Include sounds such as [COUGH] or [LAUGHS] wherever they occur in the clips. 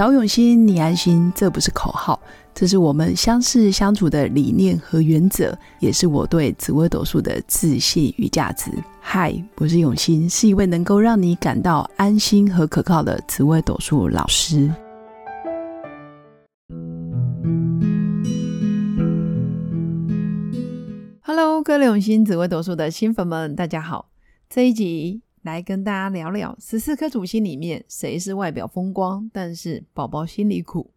找永新，你安心，这不是口号，这是我们相识相处的理念和原则，也是我对紫微斗数的自信与价值。嗨，我是永新，是一位能够让你感到安心和可靠的紫微斗数老师。Hello，各位永新紫微斗数的新粉们，大家好，这一集。来跟大家聊聊十四颗主星里面谁是外表风光，但是宝宝心里苦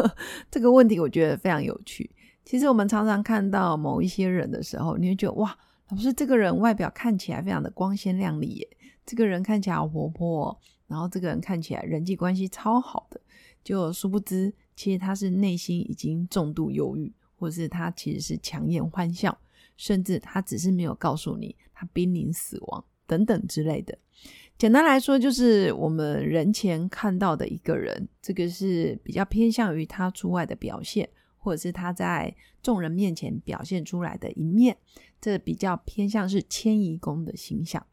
[LAUGHS] 这个问题，我觉得非常有趣。其实我们常常看到某一些人的时候，你会觉得哇，老师这个人外表看起来非常的光鲜亮丽耶，这个人看起来好活泼，然后这个人看起来人际关系超好的，就殊不知其实他是内心已经重度忧郁，或是他其实是强颜欢笑，甚至他只是没有告诉你他濒临死亡。等等之类的，简单来说，就是我们人前看到的一个人，这个是比较偏向于他出外的表现，或者是他在众人面前表现出来的一面，这比较偏向是迁移宫的形象。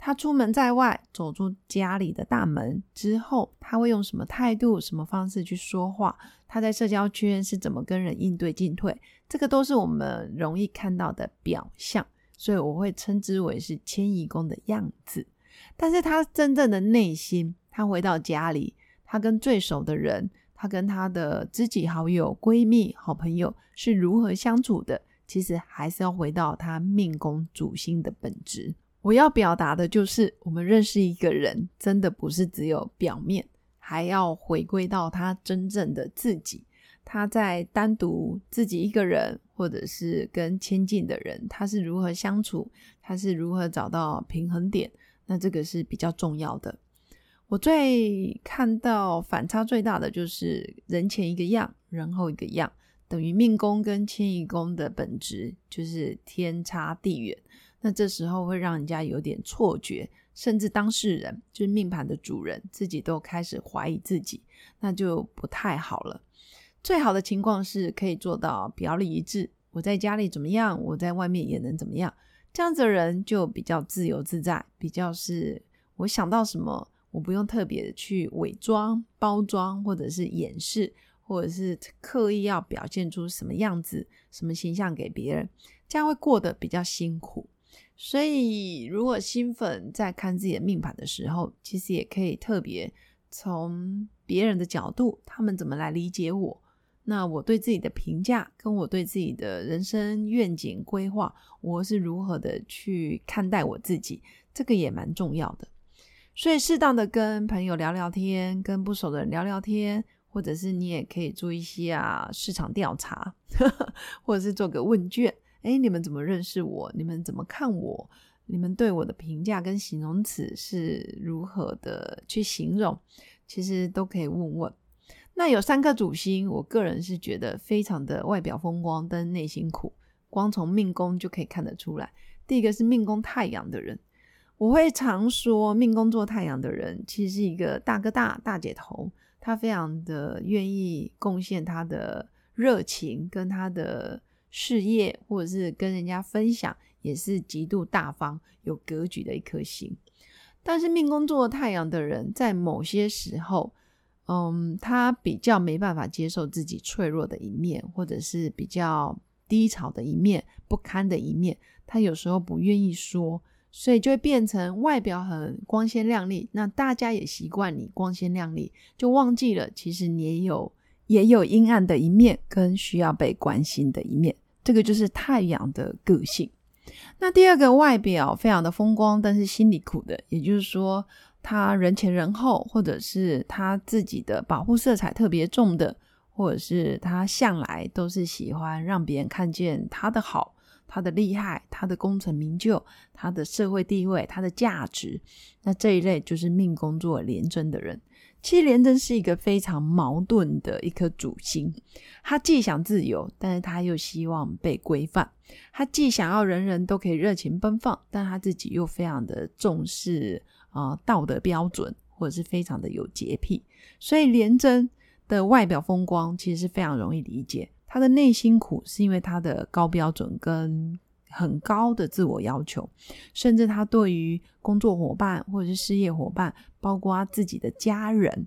他出门在外，走出家里的大门之后，他会用什么态度、什么方式去说话？他在社交圈是怎么跟人应对进退？这个都是我们容易看到的表象。所以我会称之为是迁移宫的样子，但是他真正的内心，他回到家里，他跟最熟的人，他跟他的知己好友、闺蜜、好朋友是如何相处的，其实还是要回到他命宫主星的本质。我要表达的就是，我们认识一个人，真的不是只有表面，还要回归到他真正的自己。他在单独自己一个人，或者是跟亲近的人，他是如何相处？他是如何找到平衡点？那这个是比较重要的。我最看到反差最大的就是人前一个样，人后一个样，等于命宫跟迁移宫的本质就是天差地远。那这时候会让人家有点错觉，甚至当事人就是命盘的主人自己都开始怀疑自己，那就不太好了。最好的情况是可以做到表里一致。我在家里怎么样，我在外面也能怎么样。这样子的人就比较自由自在，比较是我想到什么，我不用特别的去伪装、包装，或者是掩饰，或者是刻意要表现出什么样子、什么形象给别人，这样会过得比较辛苦。所以，如果新粉在看自己的命盘的时候，其实也可以特别从别人的角度，他们怎么来理解我。那我对自己的评价，跟我对自己的人生愿景规划，我是如何的去看待我自己，这个也蛮重要的。所以适当的跟朋友聊聊天，跟不熟的人聊聊天，或者是你也可以做一些啊市场调查呵呵，[LAUGHS] 或者是做个问卷。哎，你们怎么认识我？你们怎么看我？你们对我的评价跟形容词是如何的去形容？其实都可以问问。那有三颗主星，我个人是觉得非常的外表风光，但内心苦，光从命宫就可以看得出来。第一个是命宫太阳的人，我会常说，命宫做太阳的人其实是一个大哥大、大姐头，他非常的愿意贡献他的热情跟他的事业，或者是跟人家分享，也是极度大方、有格局的一颗星。但是命宫做太阳的人，在某些时候，嗯，他比较没办法接受自己脆弱的一面，或者是比较低潮的一面、不堪的一面，他有时候不愿意说，所以就会变成外表很光鲜亮丽，那大家也习惯你光鲜亮丽，就忘记了其实你也有也有阴暗的一面，跟需要被关心的一面，这个就是太阳的个性。那第二个外表非常的风光，但是心里苦的，也就是说。他人前人后，或者是他自己的保护色彩特别重的，或者是他向来都是喜欢让别人看见他的好、他的厉害、他的功成名就、他的社会地位、他的价值。那这一类就是命宫作廉贞的人。其实廉贞是一个非常矛盾的一颗主星，他既想自由，但是他又希望被规范；他既想要人人都可以热情奔放，但他自己又非常的重视。啊，道德标准或者是非常的有洁癖，所以廉贞的外表风光其实是非常容易理解。他的内心苦是因为他的高标准跟很高的自我要求，甚至他对于工作伙伴或者是事业伙伴，包括他自己的家人，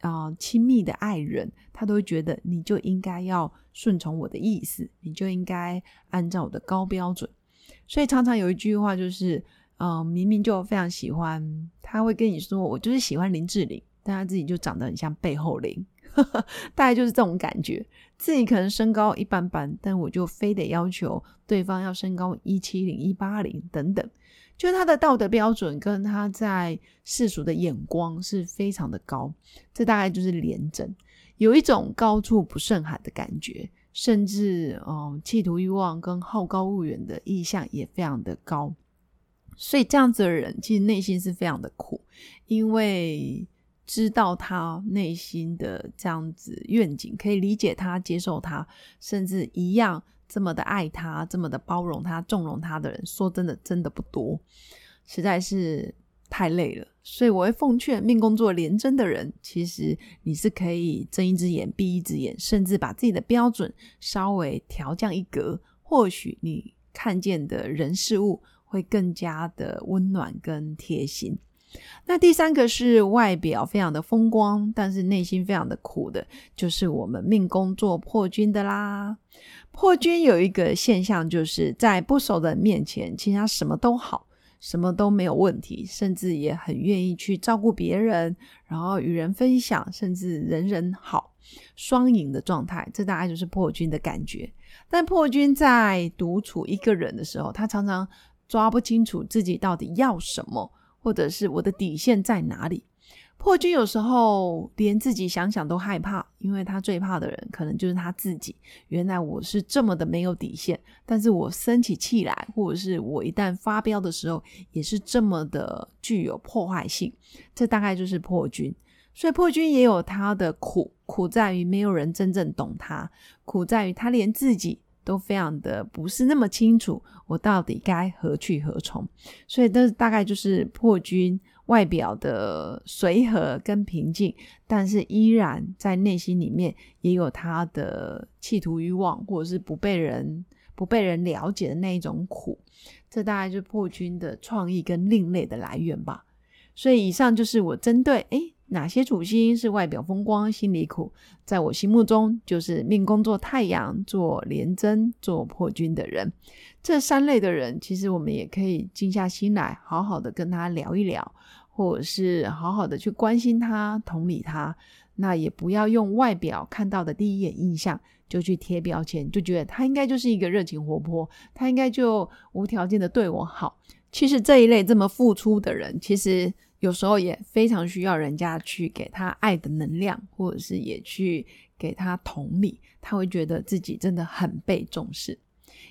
啊亲密的爱人，他都会觉得你就应该要顺从我的意思，你就应该按照我的高标准。所以常常有一句话就是，嗯，明明就非常喜欢，他会跟你说，我就是喜欢林志玲，但他自己就长得很像背后灵。[LAUGHS] 大概就是这种感觉，自己可能身高一般般，但我就非得要求对方要身高一七零、一八零等等，就是他的道德标准跟他在世俗的眼光是非常的高，这大概就是廉政，有一种高处不胜寒的感觉，甚至嗯，企图欲望跟好高骛远的意向也非常的高，所以这样子的人其实内心是非常的苦，因为。知道他内心的这样子愿景，可以理解他、接受他，甚至一样这么的爱他、这么的包容他、纵容他的人，说真的，真的不多，实在是太累了。所以我会奉劝命工作廉贞的人，其实你是可以睁一只眼闭一只眼，甚至把自己的标准稍微调降一格，或许你看见的人事物会更加的温暖跟贴心。那第三个是外表非常的风光，但是内心非常的苦的，就是我们命宫做破军的啦。破军有一个现象，就是在不熟的人面前，其实他什么都好，什么都没有问题，甚至也很愿意去照顾别人，然后与人分享，甚至人人好，双赢的状态。这大概就是破军的感觉。但破军在独处一个人的时候，他常常抓不清楚自己到底要什么。或者是我的底线在哪里？破军有时候连自己想想都害怕，因为他最怕的人可能就是他自己。原来我是这么的没有底线，但是我生起气来，或者是我一旦发飙的时候，也是这么的具有破坏性。这大概就是破军，所以破军也有他的苦，苦在于没有人真正懂他，苦在于他连自己。都非常的不是那么清楚，我到底该何去何从？所以这大概就是破军外表的随和跟平静，但是依然在内心里面也有他的企图欲望，或者是不被人不被人了解的那一种苦。这大概就是破军的创意跟另类的来源吧。所以以上就是我针对诶。哪些主星是外表风光、心里苦？在我心目中，就是命宫做太阳、做廉贞、做破军的人。这三类的人，其实我们也可以静下心来，好好的跟他聊一聊，或者是好好的去关心他、同理他。那也不要用外表看到的第一眼印象就去贴标签，就觉得他应该就是一个热情活泼，他应该就无条件的对我好。其实这一类这么付出的人，其实。有时候也非常需要人家去给他爱的能量，或者是也去给他同理，他会觉得自己真的很被重视。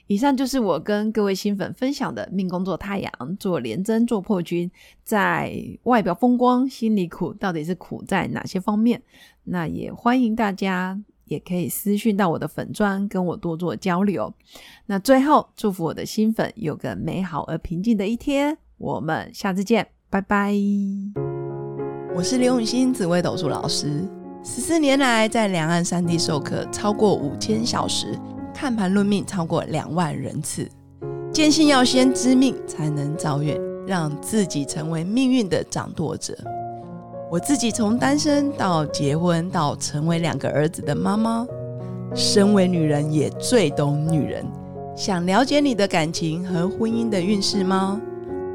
以上就是我跟各位新粉分享的命宫做太阳、做廉贞、做破军，在外表风光、心里苦，到底是苦在哪些方面？那也欢迎大家也可以私讯到我的粉砖，跟我多做交流。那最后祝福我的新粉有个美好而平静的一天，我们下次见。拜拜！我是刘永新紫微斗数老师，十四年来在两岸三地授课超过五千小时，看盘论命超过两万人次，坚信要先知命才能造运，让自己成为命运的掌舵者。我自己从单身到结婚，到成为两个儿子的妈妈，身为女人也最懂女人。想了解你的感情和婚姻的运势吗？